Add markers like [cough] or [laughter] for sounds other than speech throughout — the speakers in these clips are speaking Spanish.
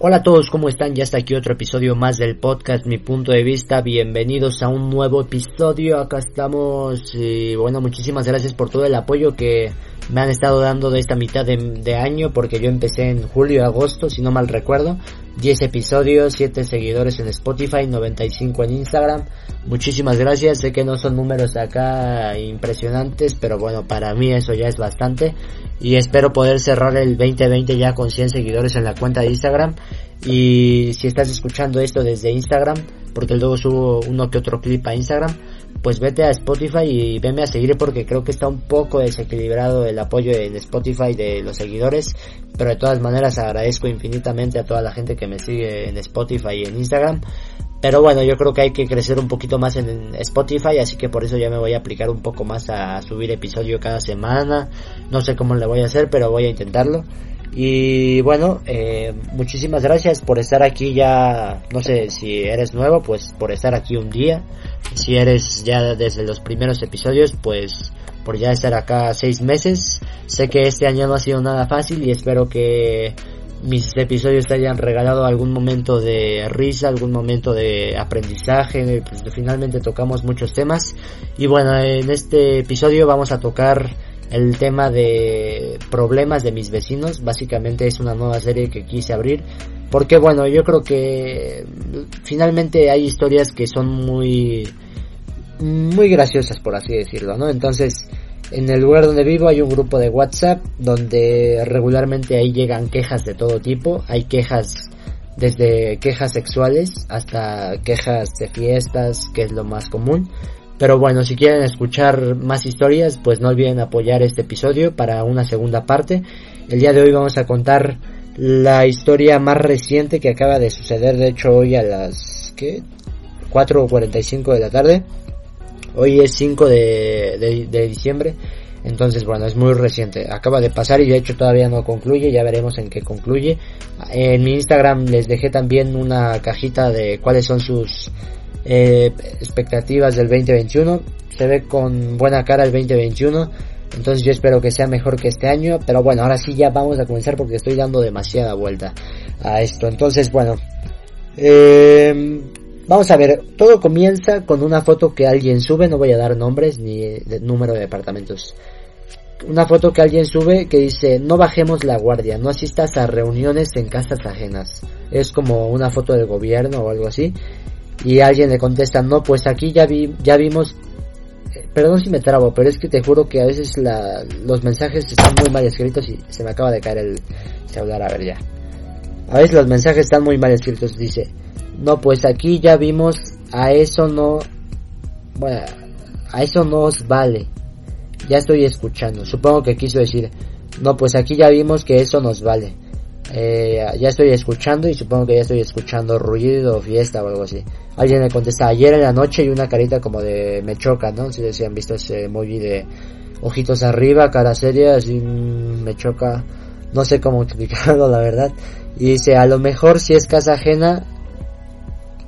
Hola a todos, ¿cómo están? Ya está aquí otro episodio más del podcast Mi Punto de Vista. Bienvenidos a un nuevo episodio. Acá estamos y bueno, muchísimas gracias por todo el apoyo que me han estado dando de esta mitad de, año porque yo empecé en julio, agosto, si no mal recuerdo. 10 episodios, 7 seguidores en Spotify, 95 en Instagram. Muchísimas gracias, sé que no son números acá impresionantes, pero bueno, para mí eso ya es bastante. Y espero poder cerrar el 2020 ya con 100 seguidores en la cuenta de Instagram. Y si estás escuchando esto desde Instagram, porque luego subo uno que otro clip a Instagram, pues vete a Spotify y venme a seguir porque creo que está un poco desequilibrado el apoyo en Spotify de los seguidores, pero de todas maneras agradezco infinitamente a toda la gente que me sigue en Spotify y en Instagram. Pero bueno, yo creo que hay que crecer un poquito más en Spotify, así que por eso ya me voy a aplicar un poco más a subir episodio cada semana. No sé cómo le voy a hacer, pero voy a intentarlo. Y bueno, eh, muchísimas gracias por estar aquí ya, no sé si eres nuevo, pues por estar aquí un día. Si eres ya desde los primeros episodios, pues por ya estar acá seis meses. Sé que este año no ha sido nada fácil y espero que mis episodios te hayan regalado algún momento de risa, algún momento de aprendizaje. Pues, finalmente tocamos muchos temas. Y bueno, en este episodio vamos a tocar el tema de problemas de mis vecinos. Básicamente es una nueva serie que quise abrir. Porque bueno, yo creo que finalmente hay historias que son muy, muy graciosas por así decirlo, ¿no? Entonces, en el lugar donde vivo hay un grupo de WhatsApp donde regularmente ahí llegan quejas de todo tipo. Hay quejas desde quejas sexuales hasta quejas de fiestas, que es lo más común. Pero bueno, si quieren escuchar más historias, pues no olviden apoyar este episodio para una segunda parte. El día de hoy vamos a contar la historia más reciente que acaba de suceder, de hecho hoy a las ¿qué? 4.45 de la tarde. Hoy es 5 de, de, diciembre. Entonces, bueno, es muy reciente. Acaba de pasar y de hecho todavía no concluye. Ya veremos en qué concluye. En mi Instagram les dejé también una cajita de cuáles son sus eh, expectativas del 2021. Se ve con buena cara el 2021. Entonces yo espero que sea mejor que este año. Pero bueno, ahora sí ya vamos a comenzar porque estoy dando demasiada vuelta a esto. Entonces, bueno. Eh, vamos a ver, todo comienza con una foto que alguien sube. No voy a dar nombres ni número de departamentos. Una foto que alguien sube que dice, no bajemos la guardia, no asistas a reuniones en casas ajenas. Es como una foto del gobierno o algo así. Y alguien le contesta, no, pues aquí ya vi, ya vimos, eh, perdón si me trabo, pero es que te juro que a veces la, los mensajes están muy mal escritos y se me acaba de caer el celular, a ver ya. A veces los mensajes están muy mal escritos, dice, no, pues aquí ya vimos, a eso no, bueno, a eso no os vale. Ya estoy escuchando, supongo que quiso decir, no, pues aquí ya vimos que eso nos vale. Eh, ya estoy escuchando y supongo que ya estoy escuchando ruido, fiesta o algo así. Alguien me contesta ayer en la noche y una carita como de me choca, ¿no? Si, si han visto ese emoji de ojitos arriba, cara seria, así mm, me choca. No sé cómo [laughs] explicarlo, la verdad. Y dice, a lo mejor si es casa ajena...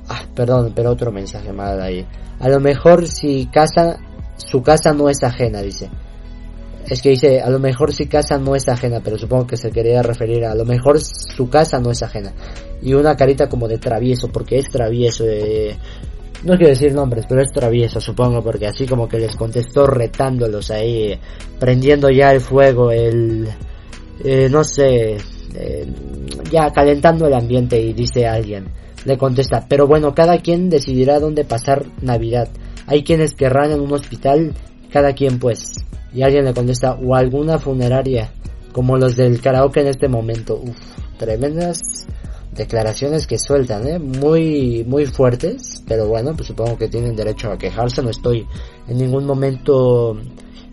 Ah, perdón, pero otro mensaje mal ahí. A lo mejor si casa, su casa no es ajena, dice. Es que dice, a lo mejor si casa no es ajena, pero supongo que se quería referir a, lo mejor su casa no es ajena. Y una carita como de travieso, porque es travieso. Eh, no quiero decir nombres, pero es travieso, supongo, porque así como que les contestó retándolos ahí, prendiendo ya el fuego, el... Eh, no sé, eh, ya calentando el ambiente y dice alguien. Le contesta, pero bueno, cada quien decidirá dónde pasar Navidad. Hay quienes querrán en un hospital, cada quien pues. Y alguien le contesta, o alguna funeraria, como los del karaoke en este momento. Uf, tremendas declaraciones que sueltan, ¿eh? Muy, muy fuertes, pero bueno, pues supongo que tienen derecho a quejarse, no estoy en ningún momento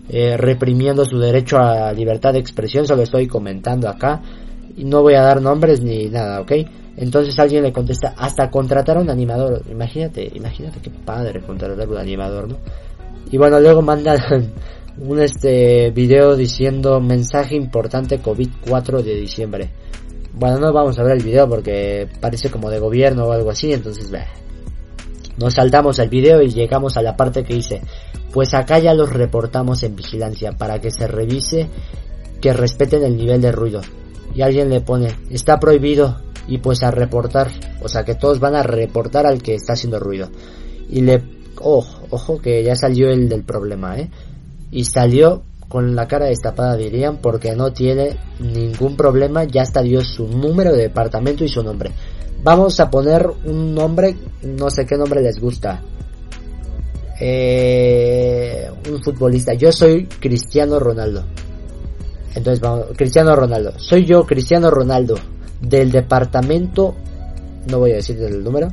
eh, reprimiendo su derecho a libertad de expresión, solo estoy comentando acá y no voy a dar nombres ni nada, ¿ok? Entonces alguien le contesta, hasta contratar a un animador, imagínate, imagínate qué padre contratar a un animador, ¿no? Y bueno, luego mandan un este video diciendo mensaje importante COVID-4 de diciembre. Bueno, no vamos a ver el video porque parece como de gobierno o algo así, entonces nos saltamos al video y llegamos a la parte que dice, pues acá ya los reportamos en vigilancia para que se revise que respeten el nivel de ruido. Y alguien le pone, está prohibido y pues a reportar, o sea que todos van a reportar al que está haciendo ruido. Y le, ojo, ojo que ya salió el del problema, ¿eh? Y salió con la cara destapada dirían porque no tiene ningún problema, ya está dio su número de departamento y su nombre. Vamos a poner un nombre, no sé qué nombre les gusta. Eh, un futbolista. Yo soy Cristiano Ronaldo. Entonces vamos, Cristiano Ronaldo. Soy yo, Cristiano Ronaldo, del departamento, no voy a decir el número.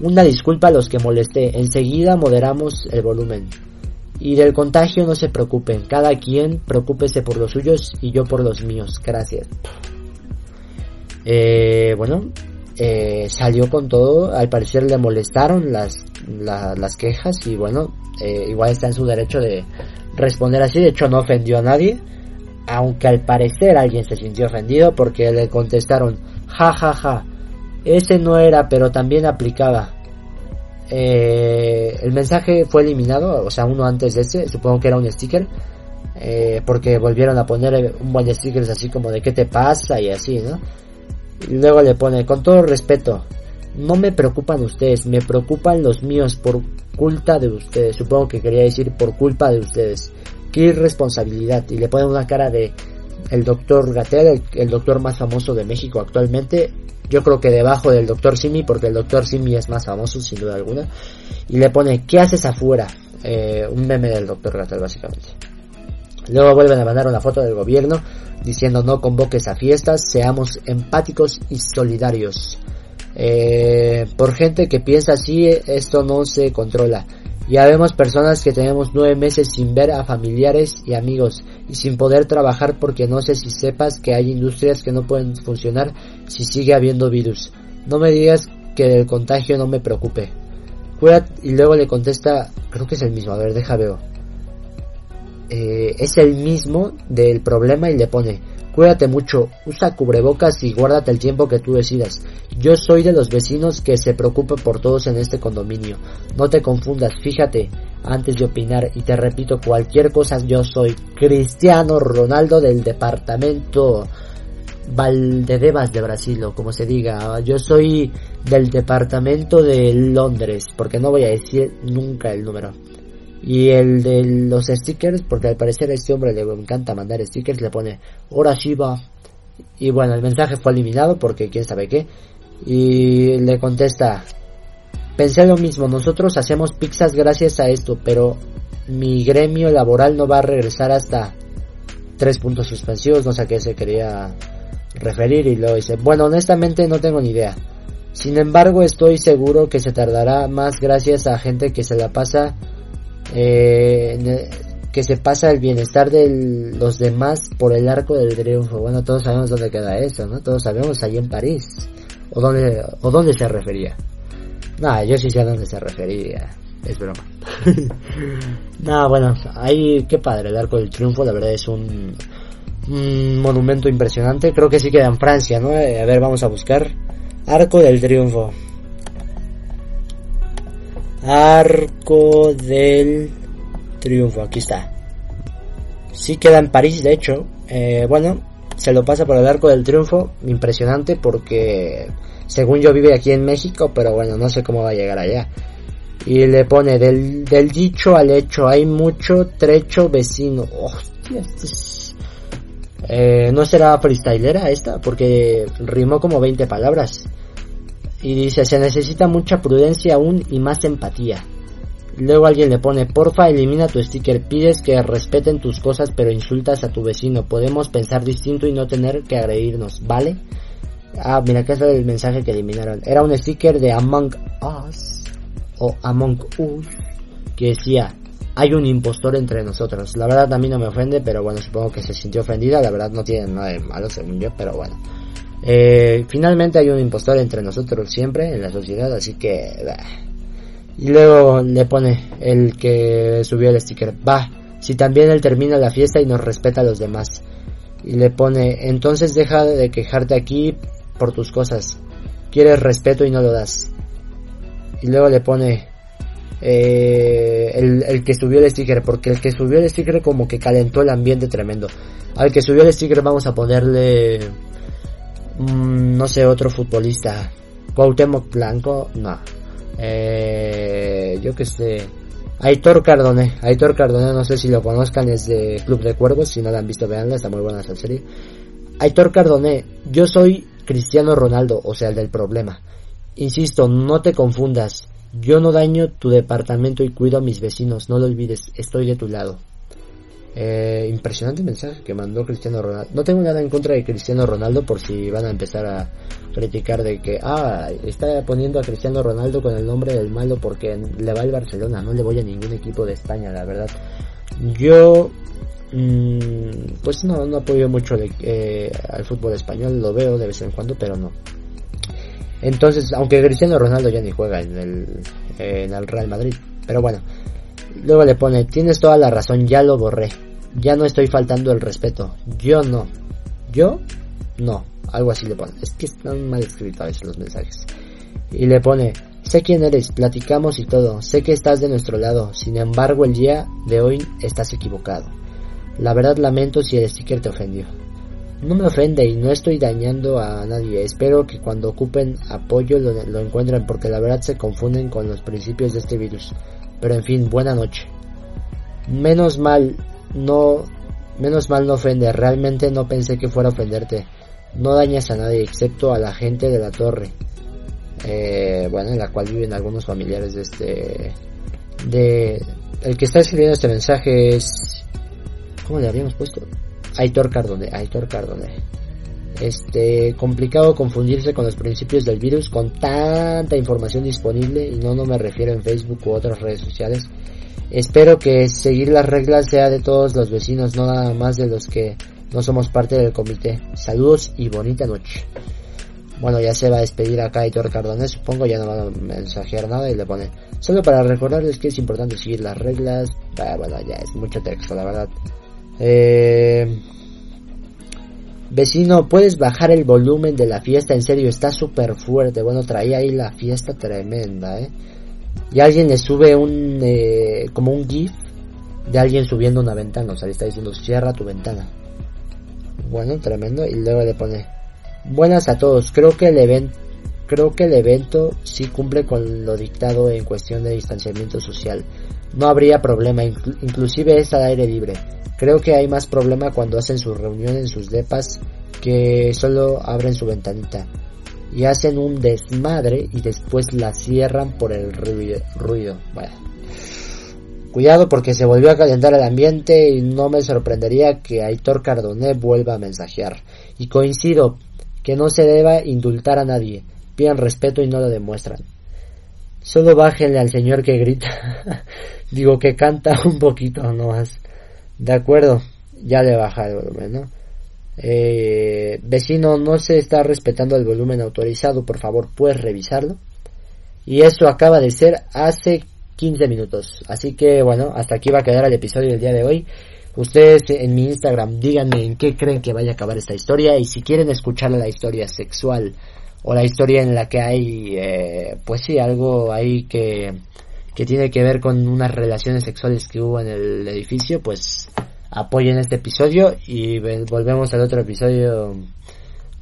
Una disculpa a los que molesté. Enseguida moderamos el volumen. Y del contagio no se preocupen. Cada quien preocúpese por los suyos y yo por los míos. Gracias. Eh, bueno, eh, salió con todo. Al parecer le molestaron las, las quejas y bueno, eh, igual está en su derecho de responder así. De hecho no ofendió a nadie. Aunque al parecer alguien se sintió ofendido porque le contestaron, ja ja ja, ese no era pero también aplicaba. Eh, el mensaje fue eliminado, o sea, uno antes de ese, supongo que era un sticker, eh, porque volvieron a poner un buen sticker así como de qué te pasa y así, ¿no? Y luego le pone, con todo respeto, no me preocupan ustedes, me preocupan los míos por culpa de ustedes, supongo que quería decir por culpa de ustedes. Qué irresponsabilidad. Y le pone una cara de el doctor Gatel, el doctor más famoso de México actualmente, yo creo que debajo del Doctor Simi, porque el Doctor Simi es más famoso sin duda alguna. Y le pone, ¿qué haces afuera? Eh, un meme del Doctor Gatel básicamente. Luego vuelven a mandar una foto del gobierno diciendo no convoques a fiestas, seamos empáticos y solidarios. Eh, por gente que piensa así, esto no se controla. Ya vemos personas que tenemos nueve meses sin ver a familiares y amigos y sin poder trabajar porque no sé si sepas que hay industrias que no pueden funcionar si sigue habiendo virus. No me digas que del contagio no me preocupe. y luego le contesta, creo que es el mismo, a ver, deja veo. Eh, es el mismo del problema y le pone, Cuídate mucho, usa cubrebocas y guárdate el tiempo que tú decidas. Yo soy de los vecinos que se preocupa por todos en este condominio. No te confundas, fíjate antes de opinar y te repito cualquier cosa yo soy Cristiano Ronaldo del departamento Valdedevas de Brasil o como se diga. Yo soy del departamento de Londres porque no voy a decir nunca el número. Y el de los stickers, porque al parecer a este hombre le encanta mandar stickers, le pone Hora Shiva. Y bueno, el mensaje fue eliminado porque quién sabe qué. Y le contesta, pensé lo mismo, nosotros hacemos pizzas gracias a esto, pero mi gremio laboral no va a regresar hasta tres puntos suspensivos, no sé a qué se quería referir y luego dice, bueno, honestamente no tengo ni idea. Sin embargo, estoy seguro que se tardará más gracias a gente que se la pasa eh, que se pasa el bienestar de los demás por el arco del triunfo. Bueno, todos sabemos dónde queda eso, ¿no? Todos sabemos allí en París. ¿O dónde, o dónde se refería? Nada, yo sí sé a dónde se refería. Es broma. [laughs] Nada, bueno, ahí, qué padre, el arco del triunfo, la verdad es un, un monumento impresionante. Creo que sí queda en Francia, ¿no? Eh, a ver, vamos a buscar. Arco del triunfo. Arco del Triunfo, aquí está. Sí queda en París, de hecho. Eh, bueno, se lo pasa por el Arco del Triunfo, impresionante porque según yo vive aquí en México, pero bueno, no sé cómo va a llegar allá. Y le pone del, del dicho al hecho, hay mucho trecho vecino. Eh, ¿No será freestylera esta? Porque rimó como 20 palabras. Y dice, se necesita mucha prudencia aún y más empatía. Luego alguien le pone, porfa, elimina tu sticker, pides que respeten tus cosas pero insultas a tu vecino. Podemos pensar distinto y no tener que agredirnos, ¿vale? Ah, mira, acá está el mensaje que eliminaron. Era un sticker de Among Us o Among Us que decía, hay un impostor entre nosotros. La verdad a mí no me ofende, pero bueno, supongo que se sintió ofendida. La verdad no tiene nada de malo según yo, pero bueno. Eh, finalmente hay un impostor entre nosotros siempre en la sociedad, así que... Y luego le pone el que subió el sticker, va, si también él termina la fiesta y nos respeta a los demás. Y le pone, entonces deja de quejarte aquí por tus cosas. Quieres respeto y no lo das. Y luego le pone eh, el, el, que subió el sticker, porque el que subió el sticker como que calentó el ambiente tremendo. Al que subió el sticker vamos a ponerle Mm, no sé, otro futbolista. Cuauhtémoc Blanco, no. Eh, yo que sé. Aitor Cardone, Aitor Cardone, no sé si lo conozcan, es de Club de Cuervos, si no lo han visto, veanla, está muy buena esa serie. Aitor Cardone, yo soy Cristiano Ronaldo, o sea, el del problema. Insisto, no te confundas, yo no daño tu departamento y cuido a mis vecinos, no lo olvides, estoy de tu lado. Eh, impresionante mensaje que mandó Cristiano Ronaldo. No tengo nada en contra de Cristiano Ronaldo por si van a empezar a criticar de que, ah, está poniendo a Cristiano Ronaldo con el nombre del malo porque le va al Barcelona, no le voy a ningún equipo de España, la verdad. Yo, mm, pues no, no apoyo mucho eh, al fútbol español, lo veo de vez en cuando, pero no. Entonces, aunque Cristiano Ronaldo ya ni juega en el, en el Real Madrid, pero bueno. Luego le pone, tienes toda la razón, ya lo borré. Ya no estoy faltando el respeto. Yo no. Yo no. Algo así le pone. Es que están mal escritos a veces los mensajes. Y le pone, sé quién eres, platicamos y todo. Sé que estás de nuestro lado. Sin embargo, el día de hoy estás equivocado. La verdad lamento si el sticker te ofendió. No me ofende y no estoy dañando a nadie. Espero que cuando ocupen apoyo lo, lo encuentren porque la verdad se confunden con los principios de este virus. Pero en fin, buena noche. Menos mal, no, menos mal no ofende. Realmente no pensé que fuera a ofenderte. No dañas a nadie excepto a la gente de la torre. Eh, bueno, en la cual viven algunos familiares de este, de, el que está escribiendo este mensaje es, ¿cómo le habíamos puesto? Aitor Cardone, Aitor Cardone. Este, complicado confundirse con los principios del virus con tanta información disponible y no, no me refiero en Facebook u otras redes sociales. Espero que seguir las reglas sea de todos los vecinos, no nada más de los que no somos parte del comité. Saludos y bonita noche. Bueno, ya se va a despedir acá Aitor Cardone, supongo, ya no va a mensajear nada y le pone, solo para recordarles que es importante seguir las reglas. Ah, bueno, ya es mucho texto, la verdad. Eh, Vecino, ¿puedes bajar el volumen de la fiesta? En serio, está súper fuerte. Bueno, traía ahí la fiesta tremenda, ¿eh? Y alguien le sube un, eh, como un GIF de alguien subiendo una ventana. O sea, le está diciendo, cierra tu ventana. Bueno, tremendo. Y luego le pone, buenas a todos. Creo que el evento, creo que el evento sí cumple con lo dictado en cuestión de distanciamiento social. No habría problema, inclusive es al aire libre. Creo que hay más problema cuando hacen su reunión en sus depas que solo abren su ventanita y hacen un desmadre y después la cierran por el ruido. Bueno. Cuidado porque se volvió a calentar el ambiente y no me sorprendería que Aitor Cardoné vuelva a mensajear. Y coincido que no se deba indultar a nadie. Pidan respeto y no lo demuestran. Solo bájenle al señor que grita. [laughs] Digo que canta un poquito nomás. De acuerdo, ya le baja el volumen, ¿no? Eh, vecino, no se está respetando el volumen autorizado, por favor, puedes revisarlo. Y eso acaba de ser hace 15 minutos. Así que bueno, hasta aquí va a quedar el episodio del día de hoy. Ustedes en mi Instagram díganme en qué creen que vaya a acabar esta historia y si quieren escuchar la historia sexual o la historia en la que hay, eh, pues sí, algo ahí que que tiene que ver con unas relaciones sexuales que hubo en el edificio, pues apoyen este episodio y volvemos al otro episodio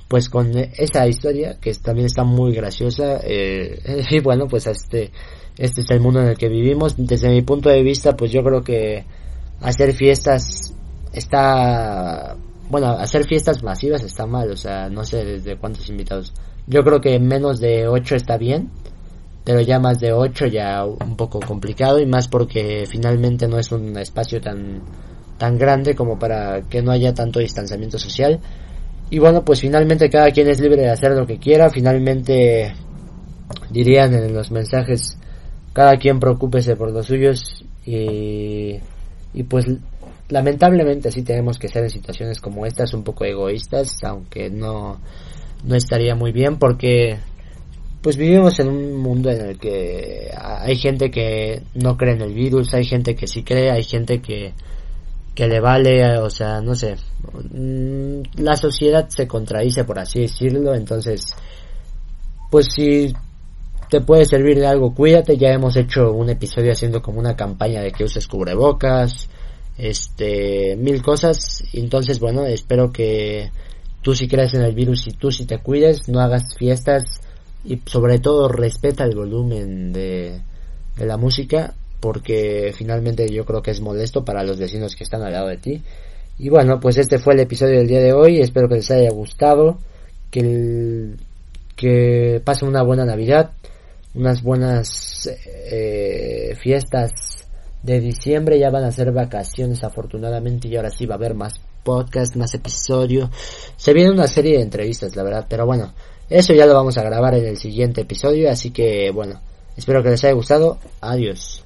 pues con esa historia que también está muy graciosa eh, [laughs] y bueno pues este este es el mundo en el que vivimos. Desde mi punto de vista pues yo creo que hacer fiestas está bueno hacer fiestas masivas está mal o sea no sé desde cuántos invitados. Yo creo que menos de 8 está bien pero ya más de 8 ya un poco complicado y más porque finalmente no es un espacio tan tan grande como para que no haya tanto distanciamiento social. Y bueno pues finalmente cada quien es libre de hacer lo que quiera. Finalmente dirían en los mensajes cada quien preocúpese por los suyos. Y, y pues lamentablemente sí tenemos que ser en situaciones como estas un poco egoístas aunque no no estaría muy bien porque pues vivimos en un mundo en el que hay gente que no cree en el virus, hay gente que sí cree, hay gente que, que le vale, o sea, no sé, mm, la sociedad se contradice por así decirlo, entonces, pues si te puede servir de algo, cuídate, ya hemos hecho un episodio haciendo como una campaña de que uses cubrebocas, este, mil cosas, entonces bueno, espero que tú si crees en el virus y tú si te cuides, no hagas fiestas y sobre todo respeta el volumen de, de la música porque finalmente yo creo que es molesto para los vecinos que están al lado de ti. Y bueno, pues este fue el episodio del día de hoy, espero que les haya gustado, que, que pasen una buena Navidad, unas buenas eh, fiestas de diciembre, ya van a ser vacaciones afortunadamente y ahora sí va a haber más podcast, más episodio. Se viene una serie de entrevistas, la verdad, pero bueno, eso ya lo vamos a grabar en el siguiente episodio, así que bueno, espero que les haya gustado. Adiós.